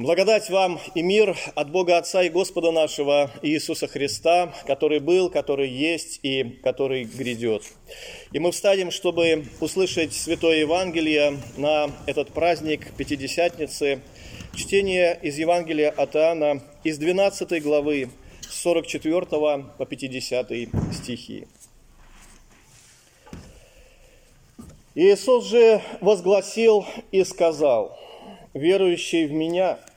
Благодать вам и мир от Бога Отца и Господа нашего Иисуса Христа, который был, который есть и который грядет. И мы встанем, чтобы услышать Святое Евангелие на этот праздник Пятидесятницы, чтение из Евангелия от Иоанна из 12 главы с 44 по 50 стихи. Иисус же возгласил и сказал, «Верующий в Меня –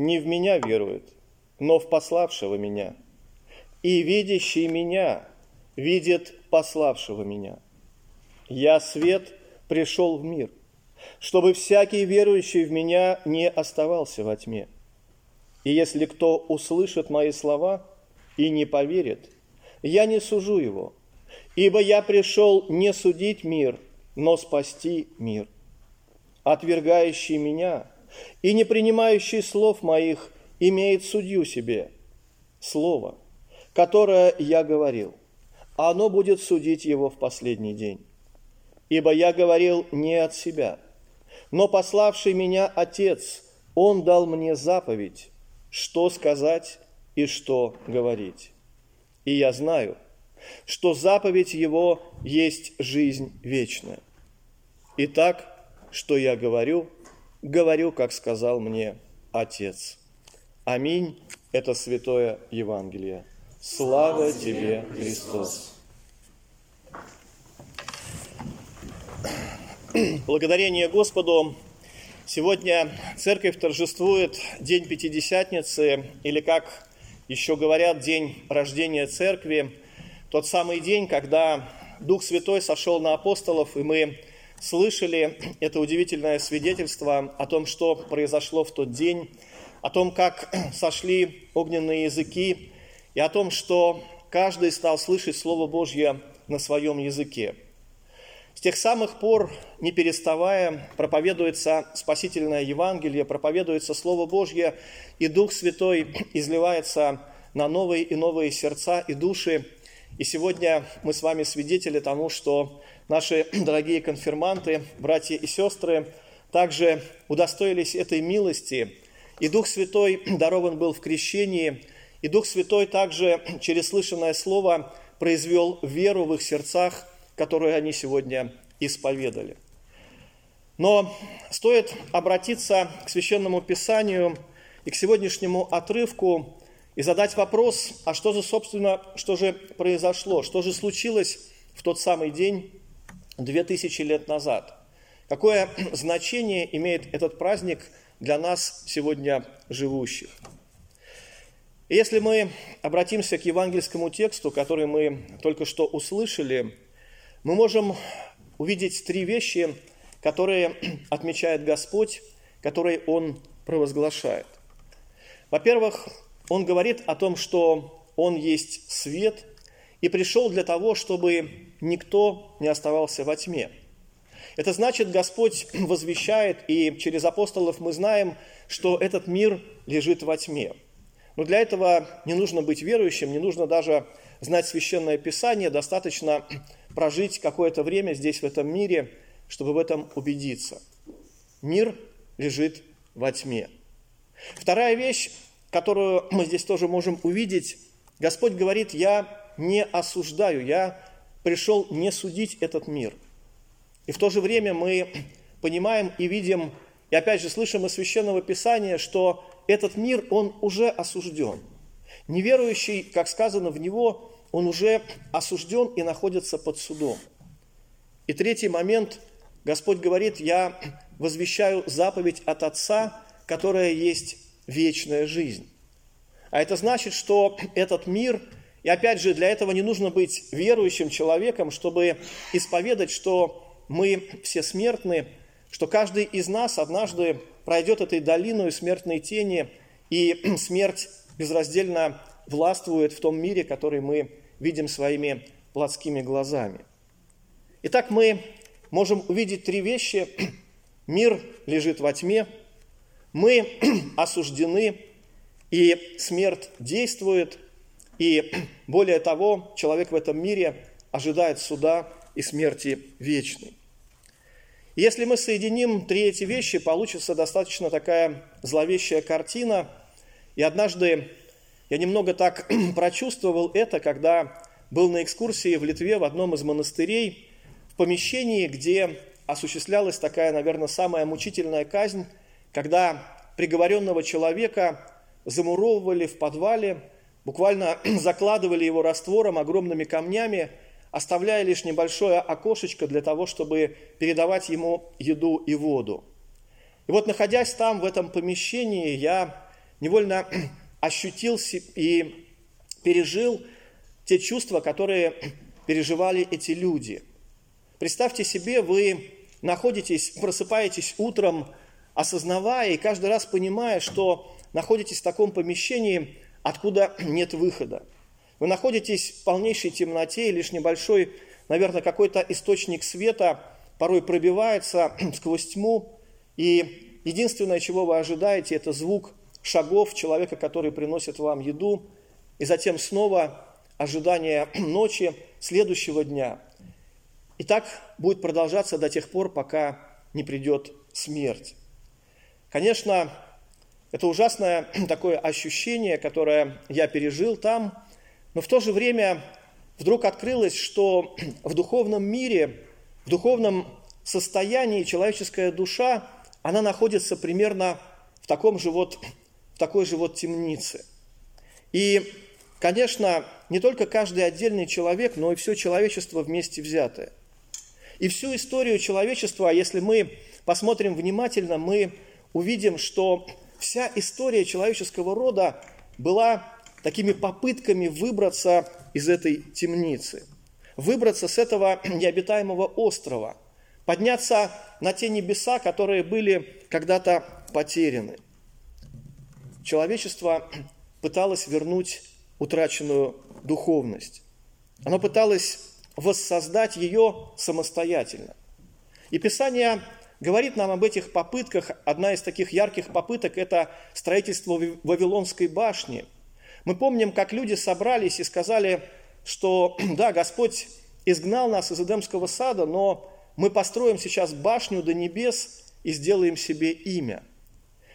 не в меня верует, но в пославшего меня. И видящий меня видит пославшего меня. Я свет пришел в мир, чтобы всякий верующий в меня не оставался во тьме. И если кто услышит мои слова и не поверит, я не сужу его, ибо я пришел не судить мир, но спасти мир. Отвергающий меня – и не принимающий слов моих имеет судью себе. Слово, которое я говорил, оно будет судить его в последний день. Ибо я говорил не от себя, но пославший меня Отец, Он дал мне заповедь, что сказать и что говорить. И я знаю, что заповедь Его есть жизнь вечная. Итак, что я говорю – говорю, как сказал мне Отец. Аминь. Это святое Евангелие. Слава тебе, Христос. Благодарение Господу. Сегодня церковь торжествует День Пятидесятницы, или, как еще говорят, День рождения церкви, тот самый день, когда Дух Святой сошел на апостолов, и мы слышали это удивительное свидетельство о том, что произошло в тот день, о том, как сошли огненные языки, и о том, что каждый стал слышать Слово Божье на своем языке. С тех самых пор, не переставая, проповедуется спасительное Евангелие, проповедуется Слово Божье, и Дух Святой изливается на новые и новые сердца и души. И сегодня мы с вами свидетели тому, что Наши дорогие конфирманты, братья и сестры, также удостоились этой милости, и Дух Святой дарован был в крещении, и Дух Святой также через слышанное слово произвел веру в их сердцах, которую они сегодня исповедали. Но стоит обратиться к Священному Писанию и к сегодняшнему отрывку и задать вопрос, а что же, собственно, что же произошло, что же случилось в тот самый день, две тысячи лет назад. Какое значение имеет этот праздник для нас сегодня живущих? Если мы обратимся к евангельскому тексту, который мы только что услышали, мы можем увидеть три вещи, которые отмечает Господь, которые Он провозглашает. Во-первых, Он говорит о том, что Он есть свет и пришел для того, чтобы никто не оставался во тьме. Это значит, Господь возвещает, и через апостолов мы знаем, что этот мир лежит во тьме. Но для этого не нужно быть верующим, не нужно даже знать священное писание, достаточно прожить какое-то время здесь, в этом мире, чтобы в этом убедиться. Мир лежит во тьме. Вторая вещь, которую мы здесь тоже можем увидеть, Господь говорит, я не осуждаю, я пришел не судить этот мир. И в то же время мы понимаем и видим, и опять же слышим из Священного Писания, что этот мир, он уже осужден. Неверующий, как сказано в него, он уже осужден и находится под судом. И третий момент, Господь говорит, я возвещаю заповедь от Отца, которая есть вечная жизнь. А это значит, что этот мир – и опять же, для этого не нужно быть верующим человеком, чтобы исповедать, что мы все смертны, что каждый из нас однажды пройдет этой долиной смертной тени, и смерть безраздельно властвует в том мире, который мы видим своими плотскими глазами. Итак, мы можем увидеть три вещи. Мир лежит во тьме, мы осуждены, и смерть действует – и более того, человек в этом мире ожидает суда и смерти вечной. Если мы соединим три эти вещи, получится достаточно такая зловещая картина. И однажды я немного так прочувствовал это, когда был на экскурсии в Литве в одном из монастырей, в помещении, где осуществлялась такая, наверное, самая мучительная казнь, когда приговоренного человека замуровывали в подвале, буквально закладывали его раствором, огромными камнями, оставляя лишь небольшое окошечко для того, чтобы передавать ему еду и воду. И вот, находясь там, в этом помещении, я невольно ощутил и пережил те чувства, которые переживали эти люди. Представьте себе, вы находитесь, просыпаетесь утром, осознавая и каждый раз понимая, что находитесь в таком помещении, откуда нет выхода. Вы находитесь в полнейшей темноте, и лишь небольшой, наверное, какой-то источник света порой пробивается сквозь тьму, и единственное, чего вы ожидаете, это звук шагов человека, который приносит вам еду, и затем снова ожидание ночи следующего дня. И так будет продолжаться до тех пор, пока не придет смерть. Конечно, это ужасное такое ощущение, которое я пережил там, но в то же время вдруг открылось, что в духовном мире, в духовном состоянии человеческая душа, она находится примерно в таком же вот, в такой же вот темнице. И, конечно, не только каждый отдельный человек, но и все человечество вместе взятое. И всю историю человечества, если мы посмотрим внимательно, мы увидим, что вся история человеческого рода была такими попытками выбраться из этой темницы, выбраться с этого необитаемого острова, подняться на те небеса, которые были когда-то потеряны. Человечество пыталось вернуть утраченную духовность. Оно пыталось воссоздать ее самостоятельно. И Писание говорит нам об этих попытках. Одна из таких ярких попыток – это строительство Вавилонской башни. Мы помним, как люди собрались и сказали, что да, Господь изгнал нас из Эдемского сада, но мы построим сейчас башню до небес и сделаем себе имя.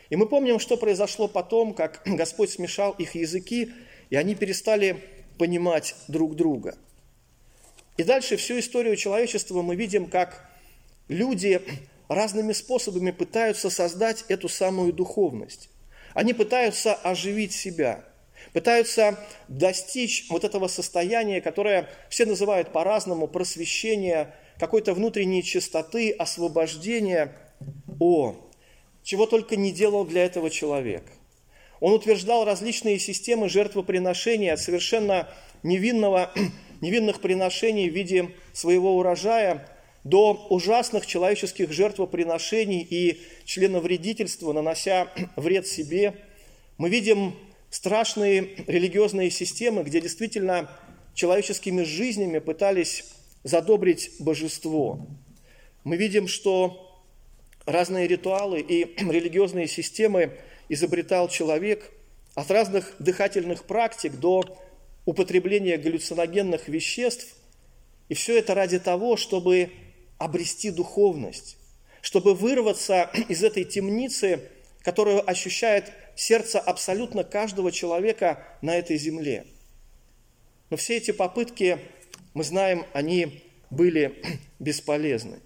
И мы помним, что произошло потом, как Господь смешал их языки, и они перестали понимать друг друга. И дальше всю историю человечества мы видим, как люди разными способами пытаются создать эту самую духовность. Они пытаются оживить себя, пытаются достичь вот этого состояния, которое все называют по-разному, просвещение, какой-то внутренней чистоты, освобождения. О, чего только не делал для этого человек. Он утверждал различные системы жертвоприношения от совершенно невинного, невинных приношений в виде своего урожая до ужасных человеческих жертвоприношений и членовредительства, нанося вред себе. Мы видим страшные религиозные системы, где действительно человеческими жизнями пытались задобрить божество. Мы видим, что разные ритуалы и религиозные системы изобретал человек от разных дыхательных практик до употребления галлюциногенных веществ. И все это ради того, чтобы обрести духовность, чтобы вырваться из этой темницы, которую ощущает сердце абсолютно каждого человека на этой земле. Но все эти попытки, мы знаем, они были бесполезны.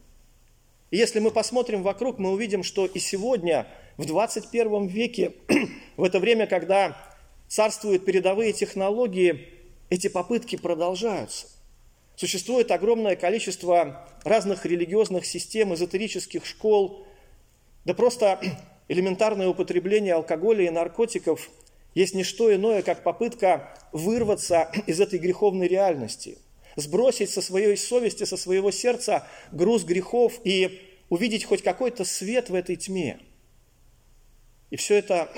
И если мы посмотрим вокруг, мы увидим, что и сегодня, в 21 веке, в это время, когда царствуют передовые технологии, эти попытки продолжаются. Существует огромное количество разных религиозных систем, эзотерических школ, да просто элементарное употребление алкоголя и наркотиков есть не что иное, как попытка вырваться из этой греховной реальности, сбросить со своей совести, со своего сердца груз грехов и увидеть хоть какой-то свет в этой тьме. И все это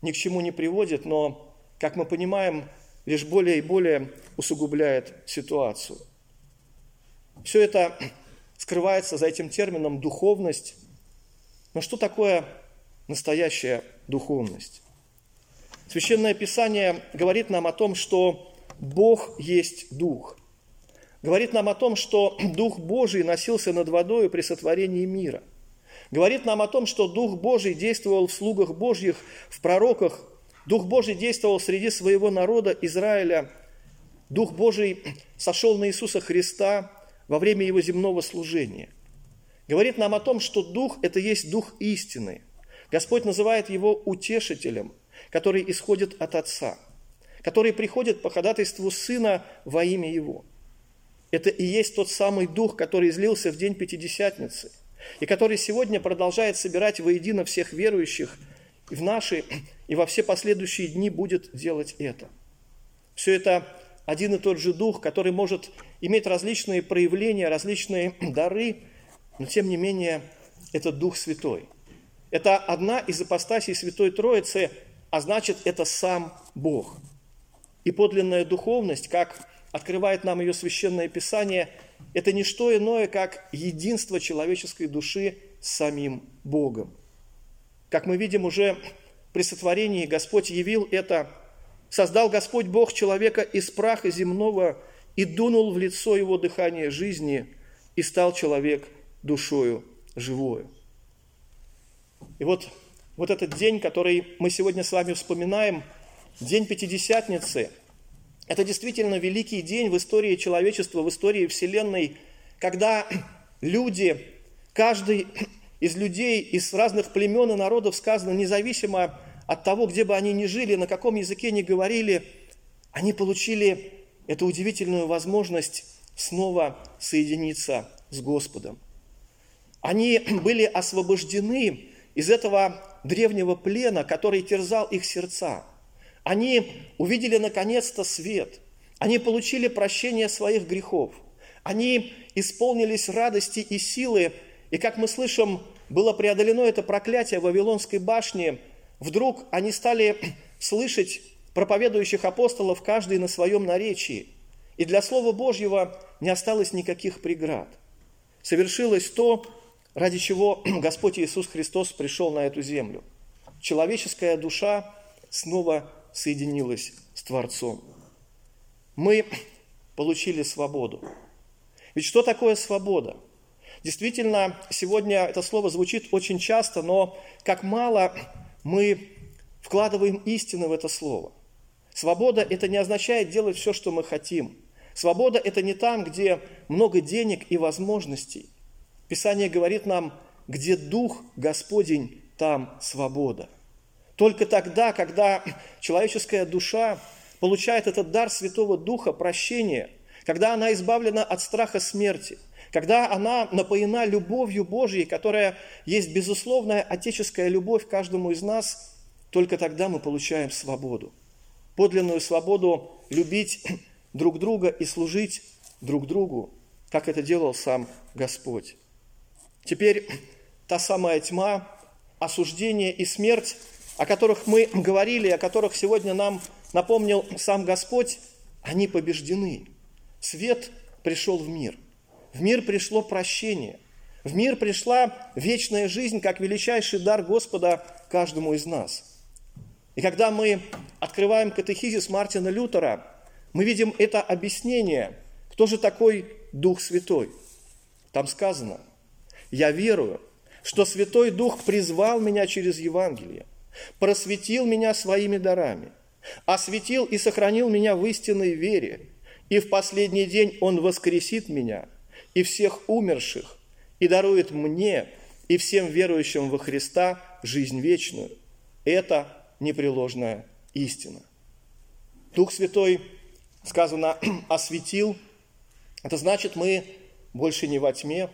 ни к чему не приводит, но, как мы понимаем, лишь более и более усугубляет ситуацию. Все это скрывается за этим термином духовность. Но что такое настоящая духовность? Священное Писание говорит нам о том, что Бог есть Дух. говорит нам о том, что Дух Божий носился над водой при сотворении мира. Говорит нам о том, что Дух Божий действовал в слугах Божьих, в пророках. Дух Божий действовал среди своего народа Израиля. Дух Божий сошел на Иисуса Христа во время Его земного служения. Говорит нам о том, что Дух – это есть Дух истины. Господь называет Его утешителем, который исходит от Отца, который приходит по ходатайству Сына во имя Его – это и есть тот самый Дух, который излился в день Пятидесятницы, и который сегодня продолжает собирать воедино всех верующих и в наши, и во все последующие дни будет делать это. Все это один и тот же Дух, который может иметь различные проявления, различные дары, но тем не менее это Дух Святой. Это одна из апостасий Святой Троицы, а значит, это сам Бог. И подлинная духовность, как открывает нам ее священное писание, это не что иное, как единство человеческой души с самим Богом. Как мы видим уже при сотворении, Господь явил это, создал Господь Бог человека из праха земного и дунул в лицо его дыхание жизни, и стал человек душою живою. И вот, вот этот день, который мы сегодня с вами вспоминаем, день Пятидесятницы – это действительно великий день в истории человечества, в истории Вселенной, когда люди, каждый из людей из разных племен и народов, сказано, независимо от того, где бы они ни жили, на каком языке ни говорили, они получили эту удивительную возможность снова соединиться с Господом. Они были освобождены из этого древнего плена, который терзал их сердца – они увидели наконец-то свет. Они получили прощение своих грехов. Они исполнились радости и силы. И как мы слышим, было преодолено это проклятие Вавилонской башни. Вдруг они стали слышать проповедующих апостолов, каждый на своем наречии. И для Слова Божьего не осталось никаких преград. Совершилось то, ради чего Господь Иисус Христос пришел на эту землю. Человеческая душа снова соединилась с Творцом. Мы получили свободу. Ведь что такое свобода? Действительно, сегодня это слово звучит очень часто, но как мало мы вкладываем истины в это слово. Свобода – это не означает делать все, что мы хотим. Свобода – это не там, где много денег и возможностей. Писание говорит нам, где Дух Господень, там свобода. Только тогда, когда человеческая душа получает этот дар Святого Духа, прощения, когда она избавлена от страха смерти, когда она напоена любовью Божьей, которая есть безусловная отеческая любовь каждому из нас, только тогда мы получаем свободу. Подлинную свободу любить друг друга и служить друг другу, как это делал сам Господь. Теперь та самая тьма, осуждение и смерть о которых мы говорили, о которых сегодня нам напомнил сам Господь, они побеждены. Свет пришел в мир. В мир пришло прощение. В мир пришла вечная жизнь, как величайший дар Господа каждому из нас. И когда мы открываем катехизис Мартина Лютера, мы видим это объяснение, кто же такой Дух Святой. Там сказано, я верую, что Святой Дух призвал меня через Евангелие – просветил меня своими дарами, осветил и сохранил меня в истинной вере, и в последний день Он воскресит меня и всех умерших, и дарует мне и всем верующим во Христа жизнь вечную. Это непреложная истина. Дух Святой, сказано, осветил. Это значит, мы больше не во тьме.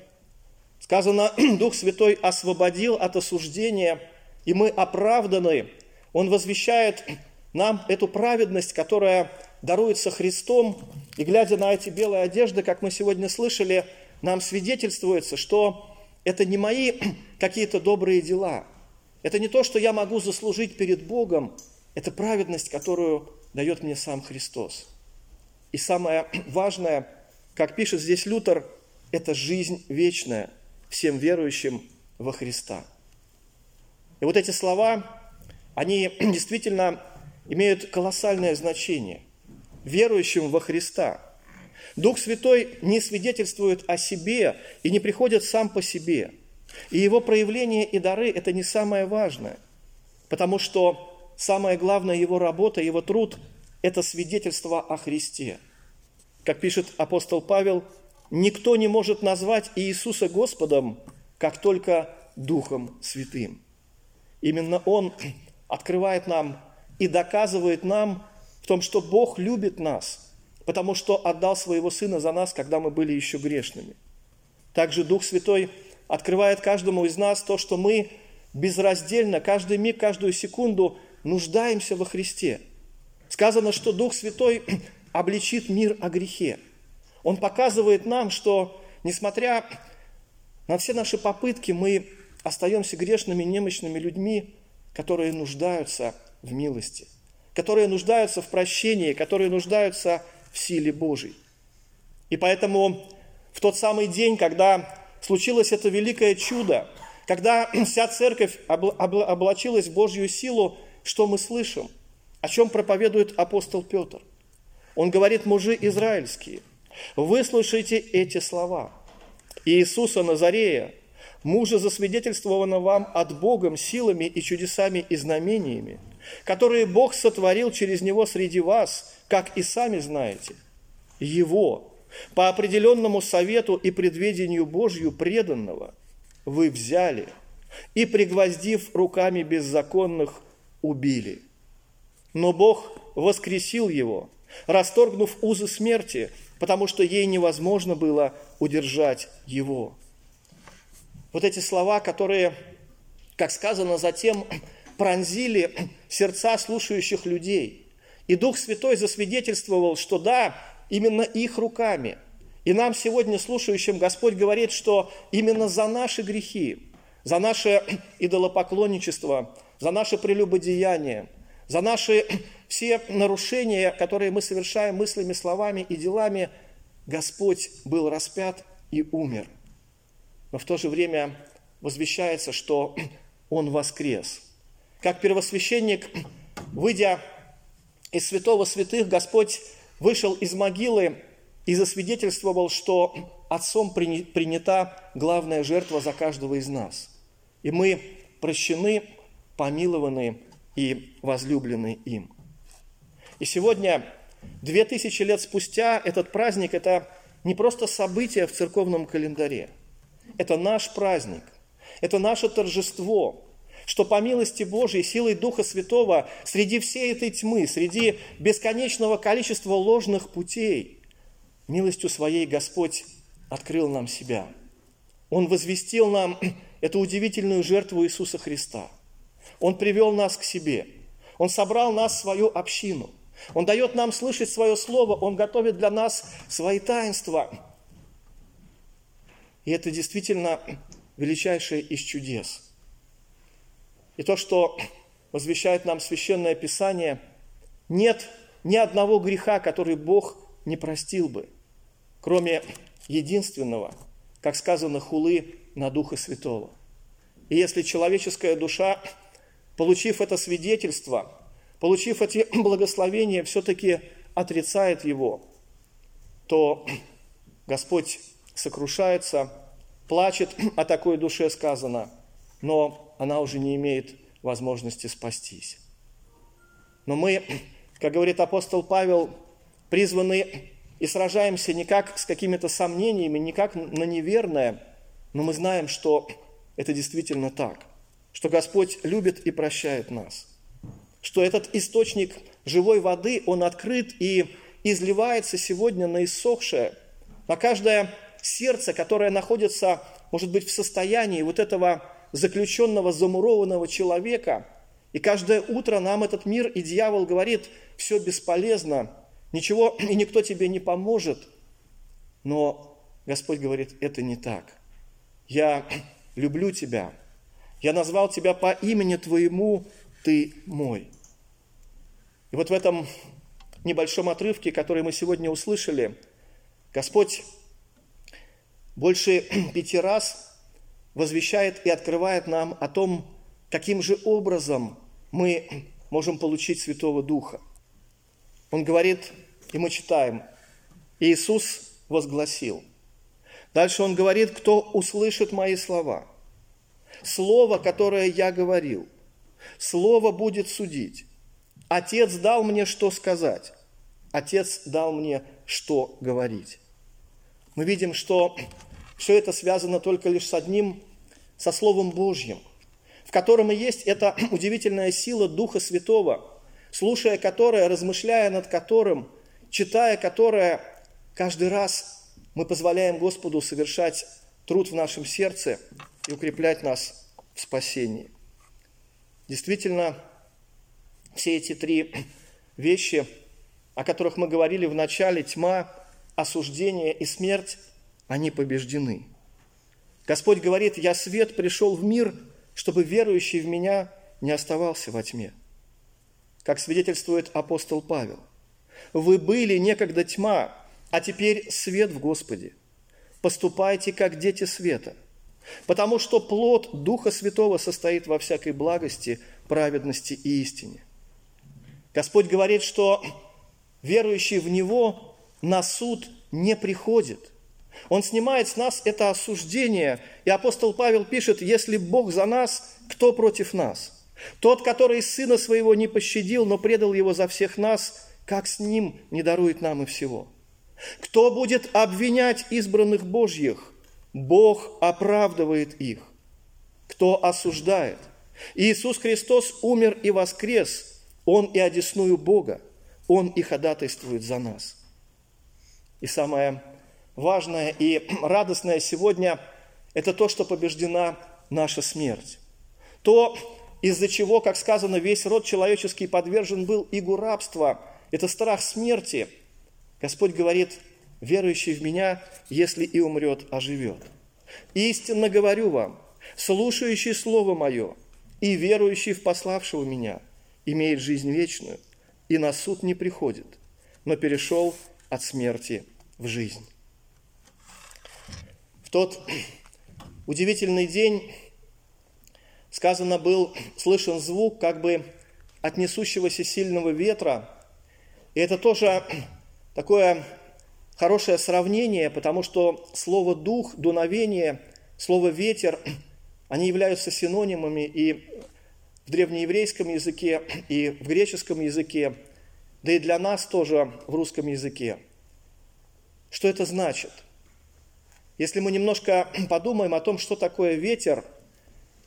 Сказано, Дух Святой освободил от осуждения – и мы оправданы. Он возвещает нам эту праведность, которая даруется Христом. И глядя на эти белые одежды, как мы сегодня слышали, нам свидетельствуется, что это не мои какие-то добрые дела. Это не то, что я могу заслужить перед Богом. Это праведность, которую дает мне сам Христос. И самое важное, как пишет здесь Лютер, это жизнь вечная всем верующим во Христа. И вот эти слова, они действительно имеют колоссальное значение верующим во Христа. Дух Святой не свидетельствует о себе и не приходит сам по себе. И его проявление и дары – это не самое важное, потому что самая главная его работа, его труд – это свидетельство о Христе. Как пишет апостол Павел, никто не может назвать Иисуса Господом, как только Духом Святым. Именно Он открывает нам и доказывает нам в том, что Бог любит нас – потому что отдал своего Сына за нас, когда мы были еще грешными. Также Дух Святой открывает каждому из нас то, что мы безраздельно, каждый миг, каждую секунду нуждаемся во Христе. Сказано, что Дух Святой обличит мир о грехе. Он показывает нам, что, несмотря на все наши попытки, мы остаемся грешными, немощными людьми, которые нуждаются в милости, которые нуждаются в прощении, которые нуждаются в силе Божьей. И поэтому в тот самый день, когда случилось это великое чудо, когда вся церковь облачилась в Божью силу, что мы слышим? О чем проповедует апостол Петр? Он говорит, мужи израильские, выслушайте эти слова. Иисуса Назарея, мужа засвидетельствованного вам от Богом силами и чудесами и знамениями, которые Бог сотворил через Него среди вас, как и сами знаете, Его, по определенному совету и предведению Божью преданного, вы взяли и, пригвоздив руками беззаконных, убили. Но Бог воскресил его, расторгнув узы смерти, потому что ей невозможно было удержать его. Вот эти слова, которые, как сказано затем, пронзили сердца слушающих людей – и Дух Святой засвидетельствовал, что да, именно их руками. И нам сегодня, слушающим, Господь говорит, что именно за наши грехи, за наше идолопоклонничество, за наше прелюбодеяние, за наши все нарушения, которые мы совершаем мыслями, словами и делами, Господь был распят и умер. Но в то же время возвещается, что Он воскрес. Как первосвященник, выйдя из святого святых Господь вышел из могилы и засвидетельствовал, что Отцом принята главная жертва за каждого из нас. И мы прощены, помилованы и возлюблены им. И сегодня, две тысячи лет спустя, этот праздник – это не просто событие в церковном календаре. Это наш праздник, это наше торжество, что по милости Божией, силой Духа Святого, среди всей этой тьмы, среди бесконечного количества ложных путей, милостью своей Господь открыл нам себя. Он возвестил нам эту удивительную жертву Иисуса Христа. Он привел нас к себе. Он собрал нас в свою общину. Он дает нам слышать свое слово. Он готовит для нас свои таинства. И это действительно величайшее из чудес – и то, что возвещает нам Священное Писание, нет ни одного греха, который Бог не простил бы, кроме единственного, как сказано, хулы на Духа Святого. И если человеческая душа, получив это свидетельство, получив эти благословения, все-таки отрицает его, то Господь сокрушается, плачет о такой душе сказано, но она уже не имеет возможности спастись. Но мы, как говорит апостол Павел, призваны и сражаемся не как с какими-то сомнениями, не как на неверное, но мы знаем, что это действительно так, что Господь любит и прощает нас, что этот источник живой воды, он открыт и изливается сегодня на иссохшее, на каждое сердце, которое находится, может быть, в состоянии вот этого заключенного, замурованного человека. И каждое утро нам этот мир и дьявол говорит, все бесполезно, ничего и никто тебе не поможет. Но Господь говорит, это не так. Я люблю тебя. Я назвал тебя по имени твоему, ты мой. И вот в этом небольшом отрывке, который мы сегодня услышали, Господь больше пяти раз возвещает и открывает нам о том, каким же образом мы можем получить Святого Духа. Он говорит, и мы читаем, Иисус возгласил. Дальше он говорит, кто услышит мои слова. Слово, которое я говорил, слово будет судить. Отец дал мне что сказать. Отец дал мне что говорить. Мы видим, что все это связано только лишь с одним, со Словом Божьим, в котором и есть эта удивительная сила Духа Святого, слушая которое, размышляя над которым, читая которое, каждый раз мы позволяем Господу совершать труд в нашем сердце и укреплять нас в спасении. Действительно, все эти три вещи, о которых мы говорили в начале, тьма, осуждение и смерть, они побеждены. Господь говорит, я свет пришел в мир, чтобы верующий в меня не оставался во тьме. Как свидетельствует апостол Павел, вы были некогда тьма, а теперь свет в Господе. Поступайте, как дети света, потому что плод Духа Святого состоит во всякой благости, праведности и истине. Господь говорит, что верующий в Него на суд не приходит. Он снимает с нас это осуждение. И апостол Павел пишет, если Бог за нас, кто против нас? Тот, который сына своего не пощадил, но предал его за всех нас, как с ним не дарует нам и всего? Кто будет обвинять избранных Божьих? Бог оправдывает их. Кто осуждает? Иисус Христос умер и воскрес. Он и одесную Бога. Он и ходатайствует за нас. И самое важное и радостное сегодня – это то, что побеждена наша смерть. То, из-за чего, как сказано, весь род человеческий подвержен был игу рабства. Это страх смерти. Господь говорит, верующий в Меня, если и умрет, оживет. Истинно говорю вам, слушающий Слово Мое и верующий в пославшего Меня имеет жизнь вечную и на суд не приходит, но перешел от смерти в жизнь тот удивительный день, сказано, был слышен звук как бы от несущегося сильного ветра. И это тоже такое хорошее сравнение, потому что слово «дух», «дуновение», слово «ветер», они являются синонимами и в древнееврейском языке, и в греческом языке, да и для нас тоже в русском языке. Что это значит – если мы немножко подумаем о том, что такое ветер,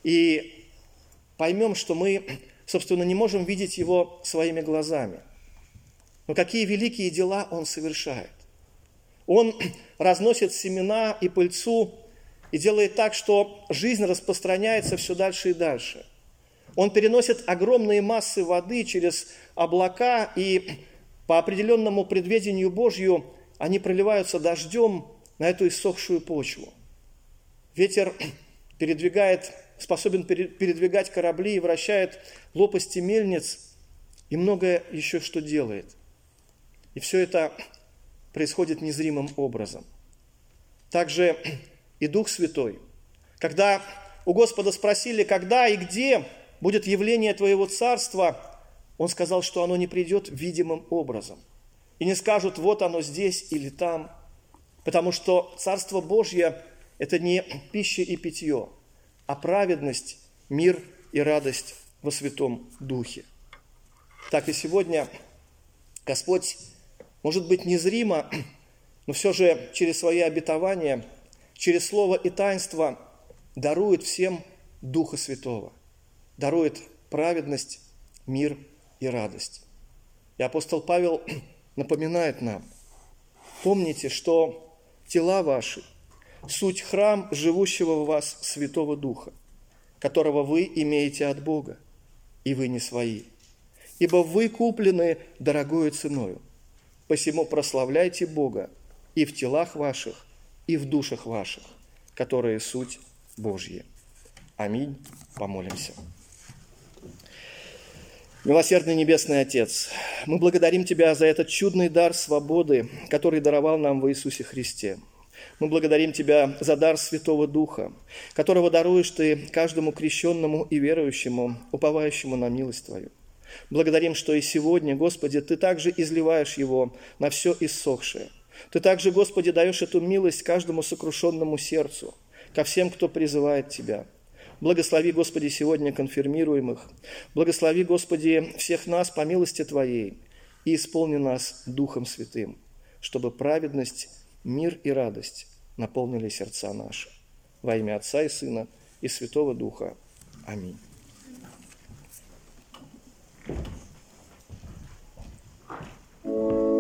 и поймем, что мы, собственно, не можем видеть его своими глазами. Но какие великие дела он совершает. Он разносит семена и пыльцу и делает так, что жизнь распространяется все дальше и дальше. Он переносит огромные массы воды через облака, и по определенному предведению Божью они проливаются дождем на эту иссохшую почву. Ветер передвигает, способен передвигать корабли и вращает лопасти мельниц и многое еще что делает. И все это происходит незримым образом. Также и Дух Святой. Когда у Господа спросили, когда и где будет явление Твоего Царства, Он сказал, что оно не придет видимым образом. И не скажут, вот оно здесь или там – Потому что Царство Божье – это не пища и питье, а праведность, мир и радость во Святом Духе. Так и сегодня Господь, может быть, незримо, но все же через свои обетования, через Слово и таинство дарует всем Духа Святого, дарует праведность, мир и радость. И апостол Павел напоминает нам, помните, что тела ваши, суть храм живущего в вас Святого Духа, которого вы имеете от Бога, и вы не свои. Ибо вы куплены дорогою ценою. Посему прославляйте Бога и в телах ваших, и в душах ваших, которые суть Божья. Аминь. Помолимся. Милосердный Небесный Отец, мы благодарим Тебя за этот чудный дар свободы, который даровал нам в Иисусе Христе. Мы благодарим Тебя за дар Святого Духа, которого даруешь Ты каждому крещенному и верующему, уповающему на милость Твою. Благодарим, что и сегодня, Господи, Ты также изливаешь его на все иссохшее, Ты также, Господи, даешь эту милость каждому сокрушенному сердцу, ко всем, кто призывает Тебя. Благослови, Господи, сегодня конфирмируемых. Благослови, Господи, всех нас по милости Твоей и исполни нас Духом Святым, чтобы праведность, мир и радость наполнили сердца наши. Во имя Отца и Сына и Святого Духа. Аминь. thank you